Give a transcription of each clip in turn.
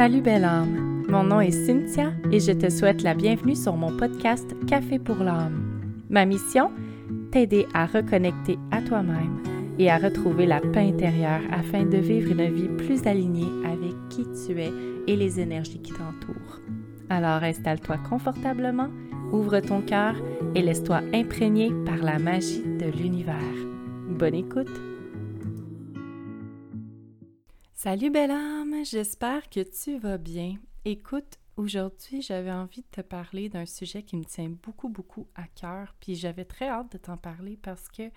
Salut belle âme, mon nom est Cynthia et je te souhaite la bienvenue sur mon podcast Café pour l'âme. Ma mission T'aider à reconnecter à toi-même et à retrouver la paix intérieure afin de vivre une vie plus alignée avec qui tu es et les énergies qui t'entourent. Alors installe-toi confortablement, ouvre ton cœur et laisse-toi imprégner par la magie de l'univers. Bonne écoute! Salut belle âme, j'espère que tu vas bien. Écoute, aujourd'hui j'avais envie de te parler d'un sujet qui me tient beaucoup beaucoup à cœur, puis j'avais très hâte de t'en parler parce que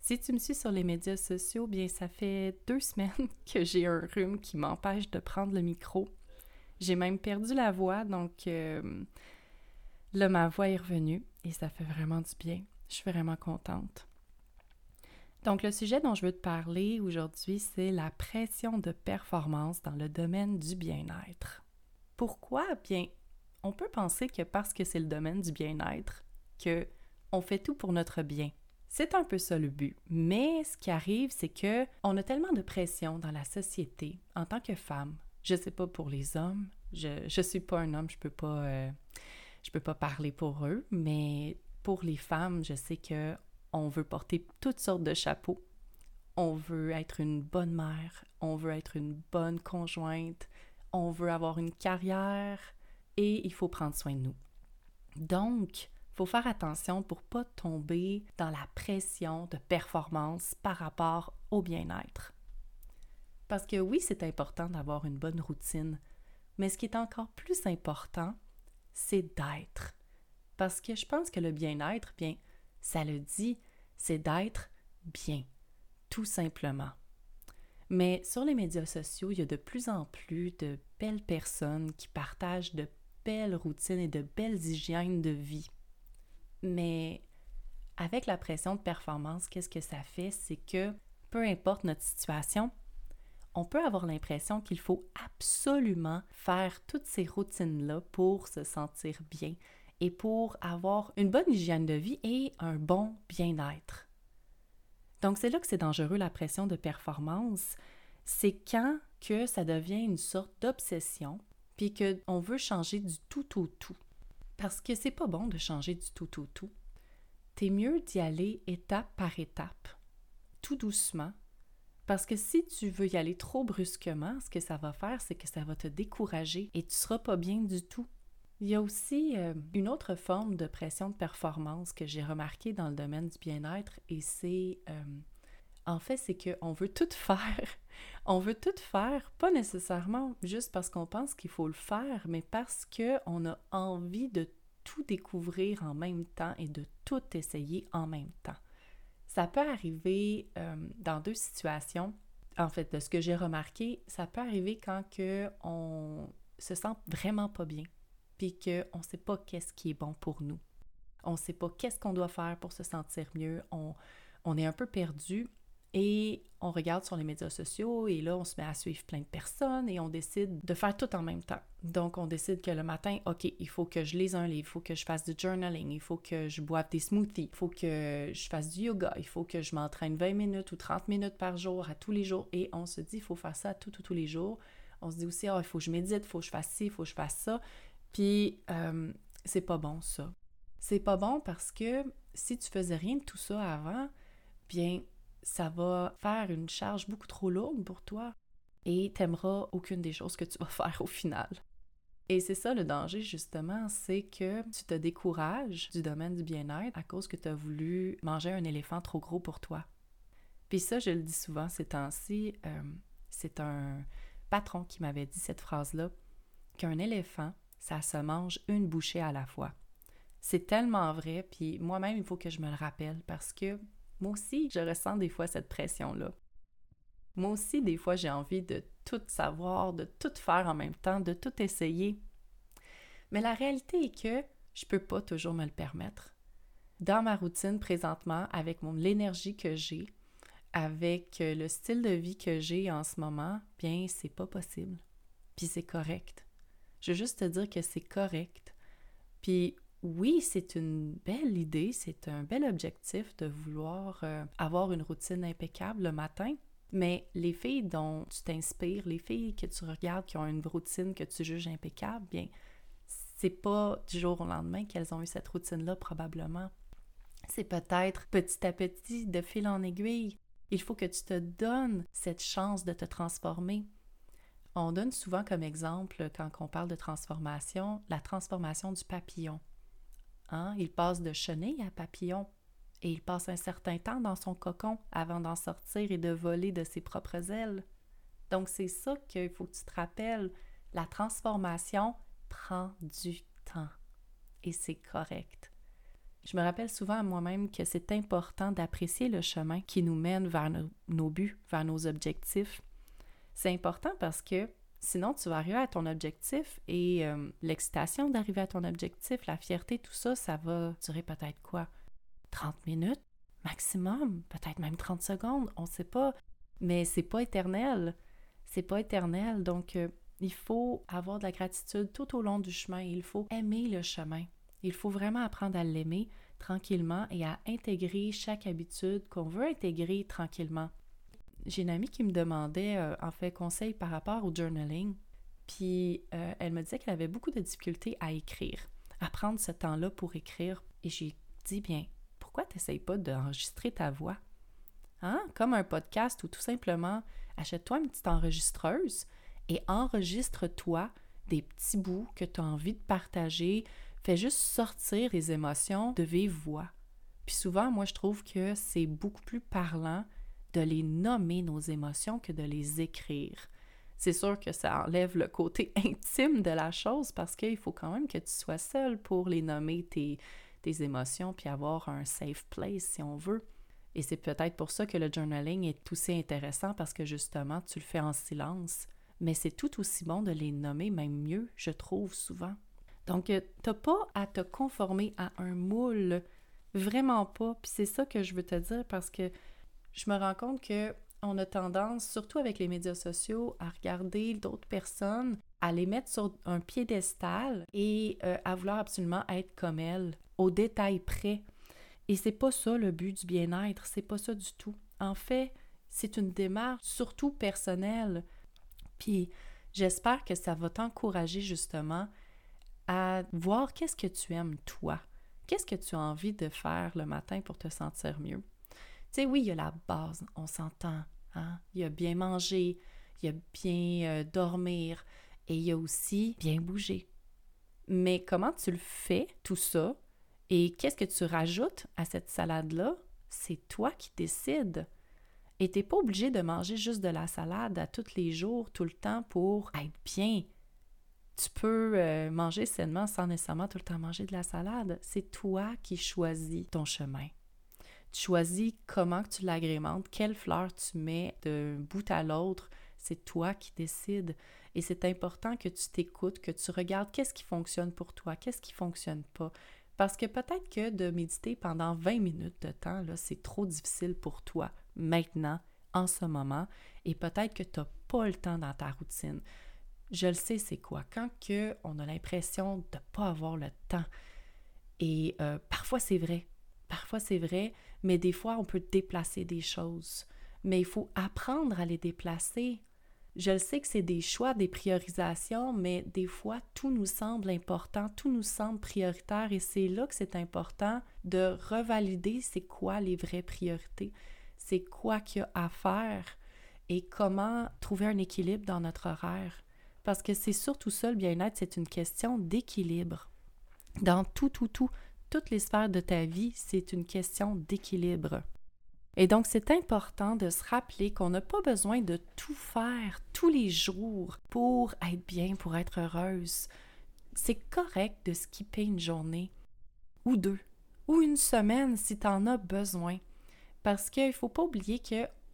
si tu me suis sur les médias sociaux, bien ça fait deux semaines que j'ai un rhume qui m'empêche de prendre le micro. J'ai même perdu la voix, donc euh, là ma voix est revenue et ça fait vraiment du bien. Je suis vraiment contente. Donc, le sujet dont je veux te parler aujourd'hui, c'est la pression de performance dans le domaine du bien-être. Pourquoi? Bien, on peut penser que parce que c'est le domaine du bien-être, que on fait tout pour notre bien. C'est un peu ça le but. Mais ce qui arrive, c'est que on a tellement de pression dans la société en tant que femme. Je sais pas pour les hommes. Je je suis pas un homme, je peux pas euh, je peux pas parler pour eux, mais pour les femmes, je sais que on veut porter toutes sortes de chapeaux. On veut être une bonne mère, on veut être une bonne conjointe, on veut avoir une carrière et il faut prendre soin de nous. Donc, il faut faire attention pour pas tomber dans la pression de performance par rapport au bien-être. Parce que oui, c'est important d'avoir une bonne routine, mais ce qui est encore plus important, c'est d'être. Parce que je pense que le bien-être, bien, ça le dit, c'est d'être bien, tout simplement. Mais sur les médias sociaux, il y a de plus en plus de belles personnes qui partagent de belles routines et de belles hygiènes de vie. Mais avec la pression de performance, qu'est-ce que ça fait? C'est que peu importe notre situation, on peut avoir l'impression qu'il faut absolument faire toutes ces routines-là pour se sentir bien, et pour avoir une bonne hygiène de vie et un bon bien-être. Donc c'est là que c'est dangereux la pression de performance, c'est quand que ça devient une sorte d'obsession puis qu'on veut changer du tout au tout. Parce que c'est pas bon de changer du tout au tout. T'es mieux d'y aller étape par étape, tout doucement, parce que si tu veux y aller trop brusquement, ce que ça va faire, c'est que ça va te décourager et tu seras pas bien du tout. Il y a aussi euh, une autre forme de pression de performance que j'ai remarqué dans le domaine du bien-être et c'est euh, en fait c'est qu'on veut tout faire. on veut tout faire, pas nécessairement juste parce qu'on pense qu'il faut le faire, mais parce qu'on a envie de tout découvrir en même temps et de tout essayer en même temps. Ça peut arriver euh, dans deux situations. En fait, de ce que j'ai remarqué, ça peut arriver quand que on se sent vraiment pas bien puis qu'on ne sait pas qu'est-ce qui est bon pour nous. On ne sait pas qu'est-ce qu'on doit faire pour se sentir mieux. On, est un peu perdu et on regarde sur les médias sociaux et là, on se met à suivre plein de personnes et on décide de faire tout en même temps. Donc, on décide que le matin, OK, il faut que je lise un livre, il faut que je fasse du journaling, il faut que je boive des smoothies, il faut que je fasse du yoga, il faut que je m'entraîne 20 minutes ou 30 minutes par jour à tous les jours et on se dit, il faut faire ça tout, tous les jours. On se dit aussi, oh, il faut que je médite, il faut que je fasse ci, il faut que je fasse ça. Puis, euh, c'est pas bon ça. C'est pas bon parce que si tu faisais rien de tout ça avant, bien, ça va faire une charge beaucoup trop lourde pour toi et t'aimeras aucune des choses que tu vas faire au final. Et c'est ça le danger, justement, c'est que tu te décourages du domaine du bien-être à cause que tu as voulu manger un éléphant trop gros pour toi. Puis ça, je le dis souvent ces temps-ci, euh, c'est un patron qui m'avait dit cette phrase-là, qu'un éléphant, ça se mange une bouchée à la fois. C'est tellement vrai, puis moi-même, il faut que je me le rappelle parce que moi aussi, je ressens des fois cette pression-là. Moi aussi, des fois, j'ai envie de tout savoir, de tout faire en même temps, de tout essayer. Mais la réalité est que je peux pas toujours me le permettre. Dans ma routine présentement, avec l'énergie que j'ai, avec euh, le style de vie que j'ai en ce moment, bien, c'est pas possible. Puis c'est correct. Je veux juste te dire que c'est correct. Puis oui, c'est une belle idée, c'est un bel objectif de vouloir euh, avoir une routine impeccable le matin, Mais les filles dont tu t'inspires, les filles que tu regardes qui ont une routine que tu juges impeccable, bien, c'est pas du jour au lendemain qu'elles ont eu cette routine-là, probablement. C'est peut-être petit à petit, de fil en aiguille. Il faut que tu te donnes cette chance de te transformer. On donne souvent comme exemple, quand on parle de transformation, la transformation du papillon. Hein? Il passe de chenille à papillon et il passe un certain temps dans son cocon avant d'en sortir et de voler de ses propres ailes. Donc c'est ça qu'il faut que tu te rappelles. La transformation prend du temps et c'est correct. Je me rappelle souvent à moi-même que c'est important d'apprécier le chemin qui nous mène vers nos, buts, vers nos objectifs. C'est important parce que sinon tu vas arriver à ton objectif et euh, l'excitation d'arriver à ton objectif, la fierté, tout ça, ça va durer peut-être quoi? 30 minutes maximum, peut-être même 30 secondes, on ne sait pas, mais c'est pas éternel. C'est pas éternel, donc euh, il faut avoir de la gratitude tout au long du chemin, il faut aimer le chemin. Il faut vraiment apprendre à l'aimer tranquillement et à intégrer chaque habitude qu'on veut intégrer tranquillement. J'ai une amie qui me demandait euh, en fait conseil par rapport au journaling, puis euh, elle me disait qu'elle avait beaucoup de difficultés à écrire, à prendre ce temps-là pour écrire. Et j'ai dit bien, pourquoi tu n'essayes pas d'enregistrer ta voix? Hein? Comme un podcast ou tout simplement achète-toi une petite enregistreuse et enregistre-toi des petits bouts que tu as envie de partager. Fais juste sortir tes émotions de vive voix. Puis souvent, moi, je trouve que c'est beaucoup plus parlant de les nommer nos émotions que de les écrire. C'est sûr que ça enlève le côté intime de la chose parce qu'il faut quand même que tu sois seul pour les nommer tes, tes émotions puis avoir un safe place si on veut. Et c'est peut-être pour ça que le journaling est aussi intéressant parce que justement, tu le fais en silence. Mais c'est tout aussi bon de les nommer, même mieux, je trouve souvent. Donc, euh, t'as pas à te conformer à un moule. Vraiment pas. Puis c'est ça que je veux te dire parce que je me rends compte que on a tendance, surtout avec les médias sociaux, à regarder d'autres personnes, à les mettre sur un piédestal et euh, à vouloir absolument être comme elles au détail près. Et c'est pas ça le but du bien-être, c'est pas ça du tout. En fait, c'est une démarche surtout personnelle. Puis j'espère que ça va t'encourager justement à voir qu'est-ce que tu aimes toi? Qu'est-ce que tu as envie de faire le matin pour te sentir mieux? Tu sais, oui, il y a la base, on s'entend. Hein? Il y a bien manger, il y a bien euh, dormir et il y a aussi bien bouger. Mais comment tu le fais, tout ça, et qu'est-ce que tu rajoutes à cette salade-là? C'est toi qui décides. Et tu n'es pas obligé de manger juste de la salade à tous les jours, tout le temps pour être bien. Tu peux euh, manger sainement sans nécessairement tout le temps manger de la salade. C'est toi qui choisis ton chemin. Tu choisis comment tu l'agrémentes, quelle fleur tu mets d'un bout à l'autre. C'est toi qui décides. Et c'est important que tu t'écoutes, que tu regardes qu'est-ce qui fonctionne pour toi, qu'est-ce qui fonctionne pas. Parce que peut-être que de méditer pendant 20 minutes de temps, c'est trop difficile pour toi maintenant, en ce moment, et peut-être que tu n'as pas le temps dans ta routine. Je le sais, c'est quoi? Quand que on a l'impression de ne pas avoir le temps. Et euh, parfois, c'est vrai. Parfois, c'est vrai, mais des fois, on peut déplacer des choses. Mais il faut apprendre à les déplacer. Je le sais que c'est des choix, des priorisations, mais des fois, tout nous semble important, tout nous semble prioritaire et c'est là que c'est important de revalider c'est quoi les vraies priorités, c'est quoi qu'il y a à faire et comment trouver un équilibre dans notre horaire. Parce que c'est surtout ça, le bien-être, c'est une question d'équilibre. Dans tout, tout, tout, toutes les sphères de ta vie, c'est une question d'équilibre. Et donc, c'est important de se rappeler qu'on n'a pas besoin de tout faire tous les jours pour être bien, pour être heureuse. C'est correct de skipper une journée ou deux ou une semaine si tu en as besoin. Parce qu'il ne faut pas oublier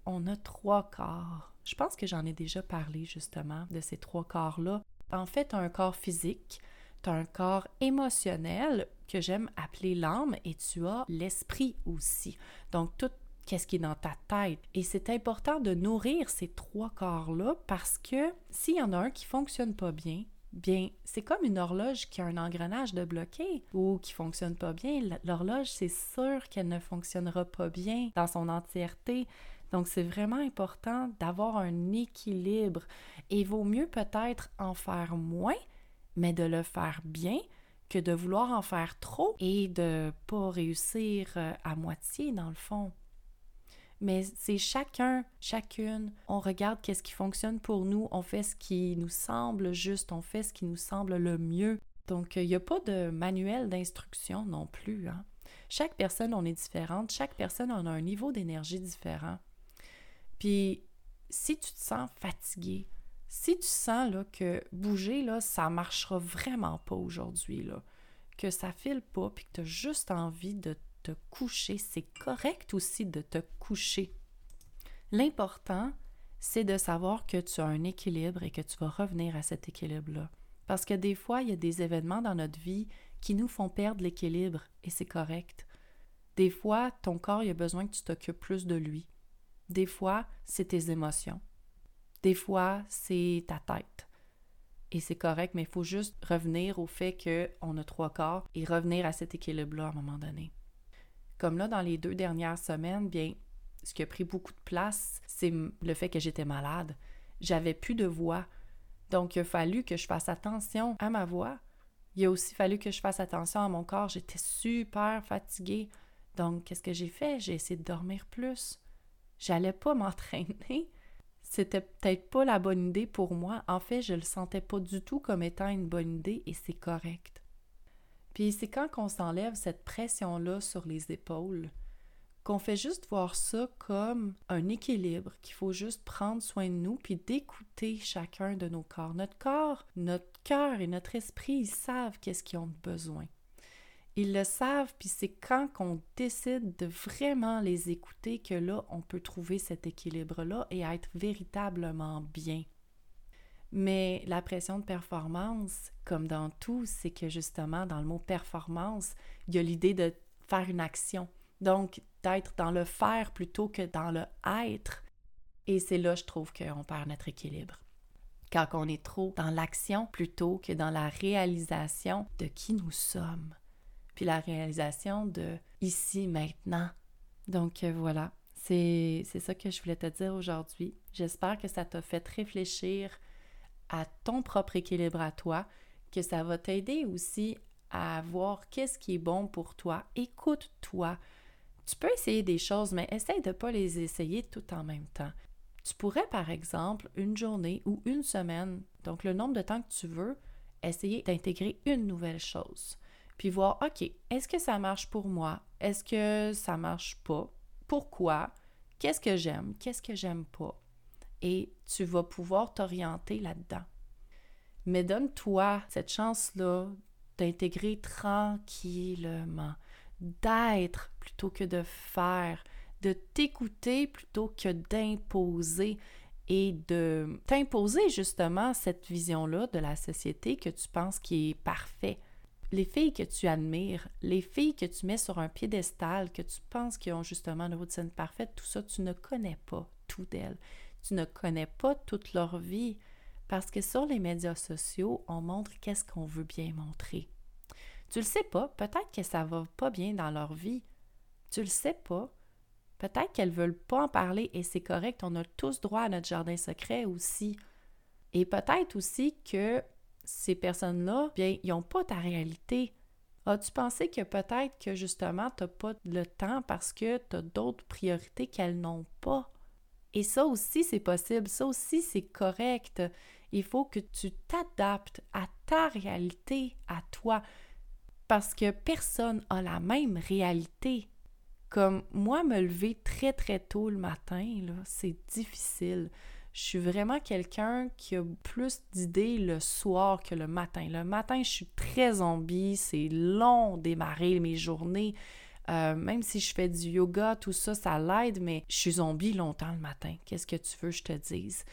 qu'on a trois corps. Je pense que j'en ai déjà parlé justement de ces trois corps-là. En fait, un corps physique, un corps émotionnel que j'aime appeler l'âme et tu as l'esprit aussi. Donc, tout qu'est-ce qui est dans ta tête. Et c'est important de nourrir ces trois corps-là parce que s'il y en a un qui fonctionne pas bien, bien, c'est comme une horloge qui a un engrenage de bloqué ou qui fonctionne pas bien. L'horloge, c'est sûr qu'elle ne fonctionnera pas bien dans son entièreté. Donc, c'est vraiment important d'avoir un équilibre et vaut mieux peut-être en faire moins, mais de le faire bien que de vouloir en faire trop et de pas réussir euh, à moitié dans le fond. Mais c'est chacun, chacune, on regarde qu'est-ce qui fonctionne pour nous, on fait ce qui nous semble juste, on fait ce qui nous semble le mieux. Donc, il n'y a pas de manuel d'instruction non plus. Hein. Chaque personne, on est différente. Chaque personne, on a un niveau d'énergie différent. Puis, si tu te sens fatigué, si tu sens là, que bouger, là, ça marchera vraiment pas aujourd'hui, que ça file pas, puis que tu as juste envie de te coucher, c'est correct aussi de te coucher. L'important, c'est de savoir que tu as un équilibre et que tu vas revenir à cet équilibre-là. Parce que des fois, il y a des événements dans notre vie qui nous font perdre l'équilibre et c'est correct. Des fois, ton corps il a besoin que tu t'occupes plus de lui. Des fois, c'est tes émotions. Des fois, c'est ta tête. Et c'est correct, mais il faut juste revenir au fait qu'on a trois corps et revenir à cet équilibre-là à un moment donné. Comme là, dans les deux dernières semaines, bien, ce qui a pris beaucoup de place, c'est le fait que j'étais malade. J'avais plus de voix. Donc, il a fallu que je fasse attention à ma voix. Il a aussi fallu que je fasse attention à mon corps. J'étais super fatiguée. Donc, qu'est-ce que j'ai fait? J'ai essayé de dormir plus. J'allais pas m'entraîner c'était peut-être pas la bonne idée pour moi. En fait, je le sentais pas du tout comme étant une bonne idée et c'est correct. Puis c'est quand on s'enlève cette pression-là sur les épaules qu'on fait juste voir ça comme un équilibre, qu'il faut juste prendre soin de nous puis d'écouter chacun de nos corps. Notre corps, notre cœur et notre esprit, ils savent qu'est-ce qu'ils ont besoin. Ils le savent, puis c'est quand qu'on décide de vraiment les écouter que là, on peut trouver cet équilibre-là et être véritablement bien. Mais la pression de performance, comme dans tout, c'est que justement, dans le mot performance, il y a l'idée de faire une action. Donc, d'être dans le faire plutôt que dans le être. Et c'est là, je trouve, qu'on perd notre équilibre. Quand on est trop dans l'action plutôt que dans la réalisation de qui nous sommes puis la réalisation de ici, maintenant. Donc euh, voilà, c'est ça que je voulais te dire aujourd'hui. J'espère que ça t'a fait réfléchir à ton propre équilibre à toi, que ça va t'aider aussi à voir qu'est-ce qui est bon pour toi. Écoute-toi. Tu peux essayer des choses, mais essaye de ne pas les essayer tout en même temps. Tu pourrais, par exemple, une journée ou une semaine, donc le nombre de temps que tu veux, essayer d'intégrer une nouvelle chose puis voir, OK, est-ce que ça marche pour moi? Est-ce que ça marche pas? Pourquoi? Qu'est-ce que j'aime? Qu'est-ce que j'aime pas? Et tu vas pouvoir t'orienter là-dedans. Mais donne-toi cette chance-là d'intégrer tranquillement, d'être plutôt que de faire, de t'écouter plutôt que d'imposer et de t'imposer justement cette vision-là de la société que tu penses qui est parfait les filles que tu admires, les filles que tu mets sur un piédestal, que tu penses qu'ils ont justement une routine parfaite, tout ça, tu ne connais pas tout d'elles. Tu ne connais pas toute leur vie parce que sur les médias sociaux, on montre qu'est-ce qu'on veut bien montrer. Tu le sais pas, peut-être que ça va pas bien dans leur vie. Tu le sais pas. Peut-être qu'elles veulent pas en parler et c'est correct, on a tous droit à notre jardin secret aussi. Et peut-être aussi que ces personnes-là, bien, ils n'ont pas ta réalité. As-tu pensé que peut-être que justement, tu n'as pas le temps parce que tu as d'autres priorités qu'elles n'ont pas? Et ça aussi, c'est possible. Ça aussi, c'est correct. Il faut que tu t'adaptes à ta réalité, à toi. Parce que personne n'a la même réalité. Comme moi, me lever très, très tôt le matin, c'est difficile. Je suis vraiment quelqu'un qui a plus d'idées le soir que le matin. Le matin, je suis très zombie, c'est long démarrer mes journées. Euh, même si je fais du yoga, tout ça, ça l'aide, mais je suis zombie longtemps le matin. Qu'est-ce que tu veux que je te dise?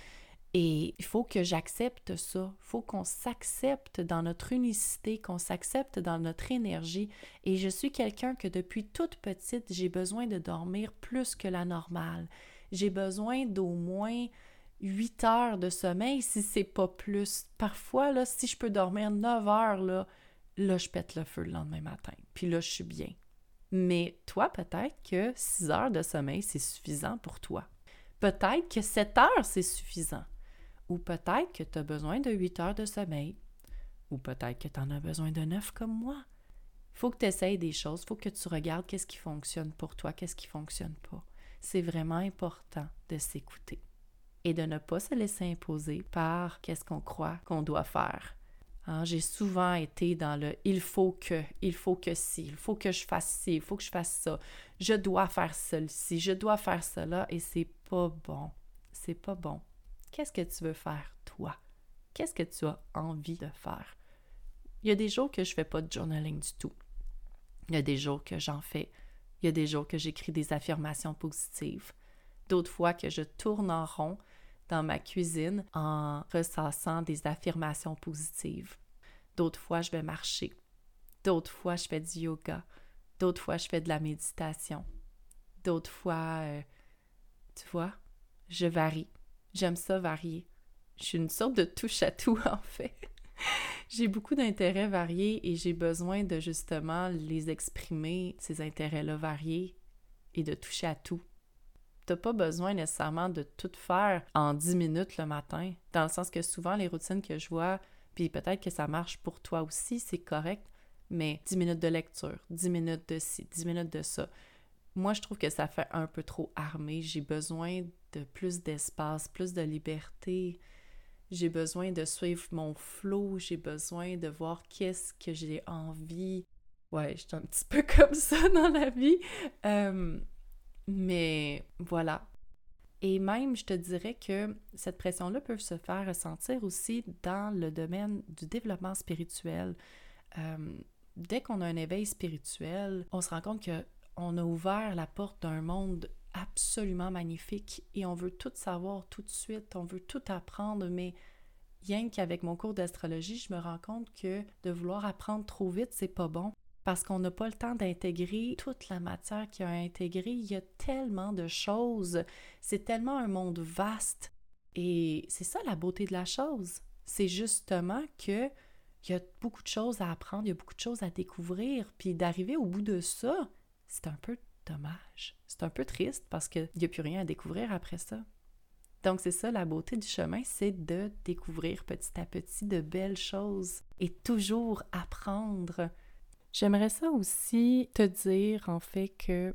Et il faut que j'accepte ça. Il faut qu'on s'accepte dans notre unicité, qu'on s'accepte dans notre énergie. Et je suis quelqu'un que depuis toute petite, j'ai besoin de dormir plus que la normale. J'ai besoin d'au moins 8 heures de sommeil si c'est pas plus. Parfois, si je peux dormir 9 heures, là, là, je pète le feu le lendemain matin. Puis là, je suis bien. Mais toi, peut-être que 6 heures de sommeil, c'est suffisant pour toi. Peut-être que 7 heures, c'est suffisant. Ou peut-être que tu as besoin de 8 heures de sommeil. Ou peut-être que tu en as besoin de 9 comme moi. Faut que tu essayes des choses, il faut que tu regardes qu'est-ce qui fonctionne pour toi, qu'est-ce qui fonctionne pas. C'est vraiment important de s'écouter et de ne pas se laisser imposer par qu'est-ce qu'on croit qu'on doit faire. Hein, j'ai souvent été dans le il faut que, il faut que si, il faut que je fasse ci, il faut que je fasse ça, je dois faire ceci, je dois faire cela et c'est pas bon. C'est pas bon. Qu'est-ce que tu veux faire, toi? Qu'est-ce que tu as envie de faire? Il y a des jours que je fais pas de journaling du tout. Il y a des jours que j'en fais. Il y a des jours que j'écris des affirmations positives. D'autres fois que je tourne en rond dans ma cuisine en ressassant des affirmations positives. D'autres fois, je vais marcher. D'autres fois, je fais du yoga. D'autres fois, je fais de la méditation. D'autres fois, euh, tu vois, je varie. J'aime ça varier. Je suis une sorte de touche à tout, en fait. j'ai beaucoup d'intérêts variés et j'ai besoin de justement les exprimer, ces intérêts-là variés, et de toucher à tout t'as pas besoin nécessairement de tout faire en 10 minutes le matin, dans le sens que souvent les routines que je vois, puis peut-être que ça marche pour toi aussi, c'est correct, mais 10 minutes de lecture, 10 minutes de ci, 10 minutes de ça. Moi, je trouve que ça fait un peu trop armé. J'ai besoin de plus d'espace, plus de liberté. J'ai besoin de suivre mon flow. J'ai besoin de voir qu'est-ce que j'ai envie. Ouais, je suis un petit peu comme ça dans la vie. Euh, mais voilà. Et même, je te dirais que cette pression-là peut se faire ressentir aussi dans le domaine du développement spirituel. Euh, dès qu'on a un éveil spirituel, on se rend compte qu'on a ouvert la porte d'un monde absolument magnifique et on veut tout savoir tout de suite, on veut tout apprendre, mais rien qu'avec mon cours d'astrologie, je me rends compte que de vouloir apprendre trop vite, c'est pas bon parce qu'on n'a pas le temps d'intégrer toute la matière qu'il y a à intégrer. Il y a tellement de choses. C'est tellement un monde vaste. Et c'est ça la beauté de la chose. C'est justement que il y a beaucoup de choses à apprendre, il y a beaucoup de choses à découvrir. Puis d'arriver au bout de ça, c'est un peu dommage. C'est un peu triste parce qu'il n'y a plus rien à découvrir après ça. Donc c'est ça la beauté du chemin, c'est de découvrir petit à petit de belles choses et toujours apprendre J'aimerais ça aussi te dire en fait que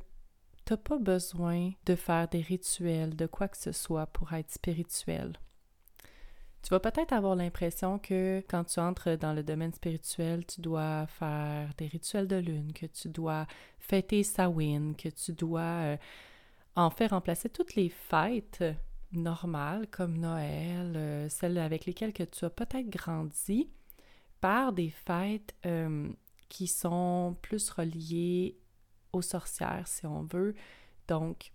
tu n'as pas besoin de faire des rituels, de quoi que ce soit pour être spirituel. Tu vas peut-être avoir l'impression que quand tu entres dans le domaine spirituel, tu dois faire des rituels de lune, que tu dois fêter Samhain, que tu dois euh, en faire remplacer toutes les fêtes normales comme Noël, euh, celles avec lesquelles que tu as peut-être grandi, par des fêtes euh, qui sont plus reliées aux sorcières, si on veut. Donc,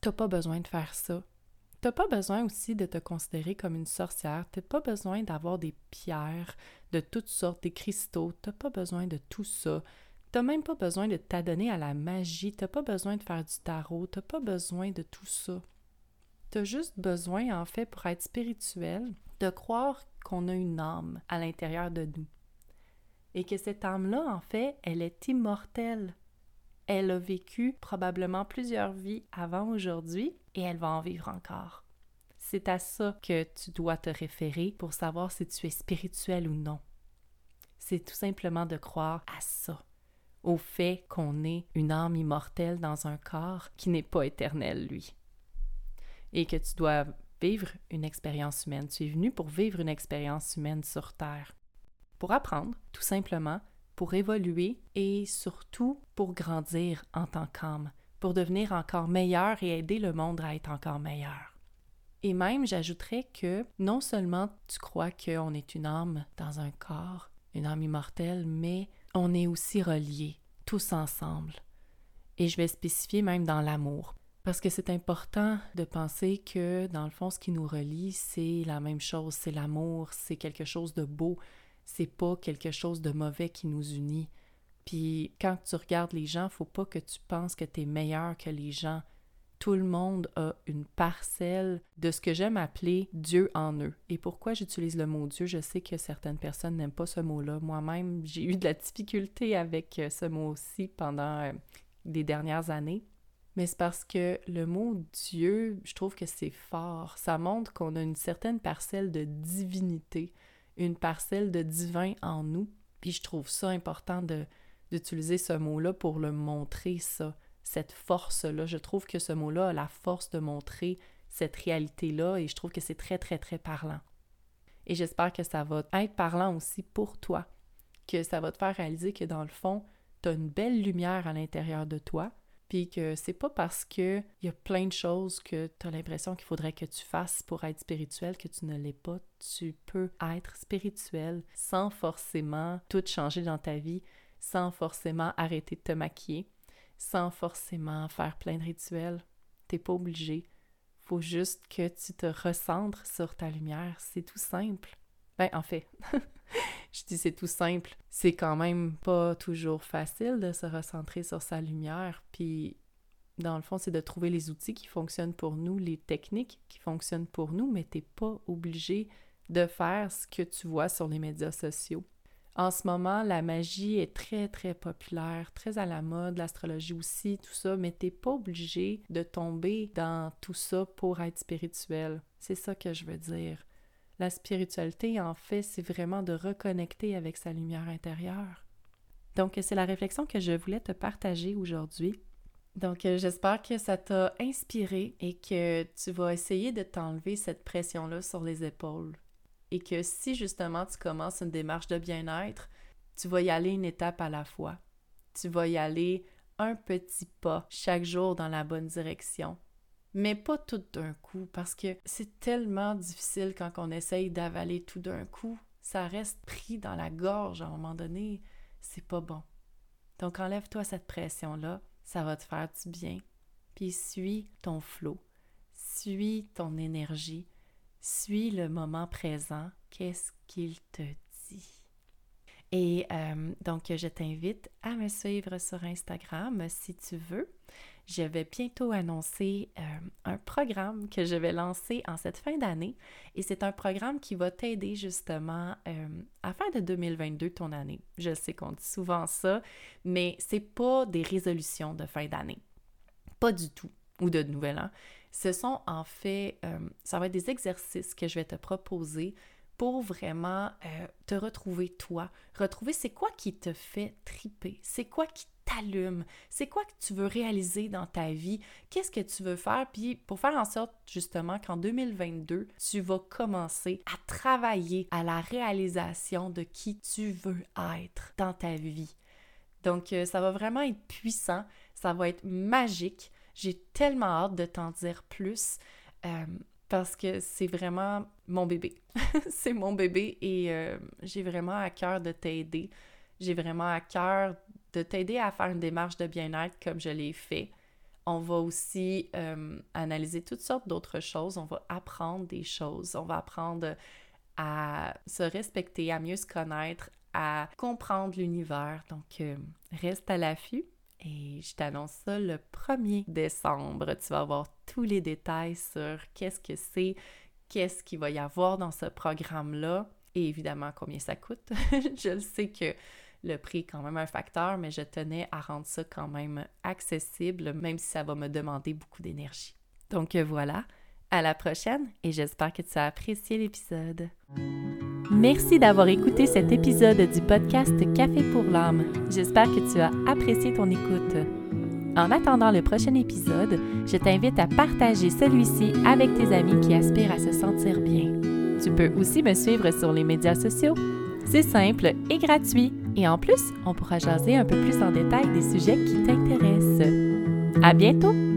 t'as pas besoin de faire ça. T'as pas besoin aussi de te considérer comme une sorcière. T'as pas besoin d'avoir des pierres de toutes sortes, des cristaux. T'as pas besoin de tout ça. T'as même pas besoin de t'adonner à la magie. T'as pas besoin de faire du tarot. T'as pas besoin de tout ça. T'as juste besoin, en fait, pour être spirituel, de croire qu'on a une âme à l'intérieur de nous et que cette âme-là, en fait, elle est immortelle. Elle a vécu probablement plusieurs vies avant aujourd'hui et elle va en vivre encore. C'est à ça que tu dois te référer pour savoir si tu es spirituel ou non. C'est tout simplement de croire à ça, au fait qu'on est une âme immortelle dans un corps qui n'est pas éternel, lui. Et que tu dois vivre une expérience humaine. Tu es venu pour vivre une expérience humaine sur Terre pour apprendre, tout simplement, pour évoluer et surtout pour grandir en tant qu'âme, pour devenir encore meilleur et aider le monde à être encore meilleur. Et même, j'ajouterais que non seulement tu crois qu'on est une âme dans un corps, une âme immortelle, mais on est aussi reliés, tous ensemble. Et je vais spécifier même dans l'amour. Parce que c'est important de penser que, dans le fond, ce qui nous relie, c'est la même chose, c'est l'amour, c'est quelque chose de beau, c'est pas quelque chose de mauvais qui nous unit. Puis quand tu regardes les gens, faut pas que tu penses que tu es meilleur que les gens. Tout le monde a une parcelle de ce que j'aime appeler Dieu en eux. Et pourquoi j'utilise le mot Dieu? Je sais que certaines personnes n'aiment pas ce mot-là. Moi-même, j'ai eu de la difficulté avec euh, ce mot aussi pendant euh, les dernières années. mais c'est parce que le mot Dieu, je trouve que c'est fort. Ça montre qu'on a une certaine parcelle de divinité, une parcelle de divin en nous. Puis je trouve ça important d'utiliser ce mot-là pour le montrer, ça, cette force-là. Je trouve que ce mot-là a la force de montrer cette réalité-là et je trouve que c'est très, très, très parlant. Et j'espère que ça va être parlant aussi pour toi, que ça va te faire réaliser que dans le fond, tu as une belle lumière à l'intérieur de toi, puis que c'est pas parce que il y a plein de choses que tu as l'impression qu'il faudrait que tu fasses pour être spirituel que tu ne l'es pas. Tu peux être spirituel sans forcément tout changer dans ta vie, sans forcément arrêter de te maquiller, sans forcément faire plein de rituels. T'es pas obligé. Faut juste que tu te recentres sur ta lumière. C'est tout simple. Ben, en fait, je dis c'est tout simple. C'est quand même pas toujours facile de se recentrer sur sa lumière. Puis, dans le fond, c'est de trouver les outils qui fonctionnent pour nous, les techniques qui fonctionnent pour nous, mais t'es pas obligé de faire ce que tu vois sur les médias sociaux. En ce moment, la magie est très, très populaire, très à la mode, l'astrologie aussi, tout ça, mais t'es pas obligé de tomber dans tout ça pour être spirituel. C'est ça que je veux dire. La spiritualité, en fait, c'est vraiment de reconnecter avec sa lumière intérieure. Donc, c'est la réflexion que je voulais te partager aujourd'hui. Donc, euh, j'espère que ça t'a inspiré et que tu vas essayer de t'enlever cette pression-là sur les épaules. Et que si justement tu commences une démarche de bien-être, tu vas y aller une étape à la fois. Tu vas y aller un petit pas chaque jour dans la bonne direction mais pas tout d'un coup, parce que c'est tellement difficile quand on essaye d'avaler tout d'un coup. Ça reste pris dans la gorge à un moment donné. C'est pas bon. Donc enlève-toi cette pression-là, ça va te faire du bien. Puis suis ton flot, suis ton énergie, suis le moment présent. Qu'est-ce qu'il te dit? Et euh, donc, je t'invite à me suivre sur Instagram si tu veux je vais bientôt annoncer euh, un programme que je vais lancer en cette fin d'année. Et c'est un programme qui va t'aider justement euh, à faire de 2022 ton année. Je sais qu'on dit souvent ça, mais c'est pas des résolutions de fin d'année. Pas du tout. Ou de nouvel an. Ce sont en fait, euh, ça va être des exercices que je vais te proposer pour vraiment te retrouver toi, retrouver c'est quoi qui te fait triper, c'est quoi qui c'est quoi que tu veux réaliser dans ta vie, qu'est-ce que tu veux faire, puis pour faire en sorte justement qu'en 2022, tu vas commencer à travailler à la réalisation de qui tu veux être dans ta vie. Donc, euh, ça va vraiment être puissant, ça va être magique. J'ai tellement hâte de t'en dire plus euh, parce que c'est vraiment mon bébé. c'est mon bébé et euh, j'ai vraiment à cœur de t'aider. J'ai vraiment à cœur de t'aider à faire une démarche de bien-être comme je l'ai fait. On va aussi euh, analyser toutes sortes d'autres choses. On va apprendre des choses. On va apprendre à se respecter, à mieux se connaître, à comprendre l'univers. Donc, euh, reste à l'affût. Et je t'annonce ça le 1er décembre. Tu vas avoir tous les détails sur qu'est-ce que c'est, qu'est-ce qu'il va y avoir dans ce programme-là et évidemment combien ça coûte. je le sais que le prix est quand même un facteur, mais je tenais à rendre ça quand même accessible, même si ça va me demander beaucoup d'énergie. Donc voilà, à la prochaine et j'espère que tu as apprécié l'épisode. Merci d'avoir écouté cet épisode du podcast Café pour l'âme. J'espère que tu as apprécié ton écoute. En attendant le prochain épisode, je t'invite à partager celui-ci avec tes amis qui aspirent à se sentir bien. Tu peux aussi me suivre sur les médias sociaux. C'est simple et gratuit. Et en plus, on pourra jaser un peu plus en détail des sujets qui t'intéressent. À bientôt!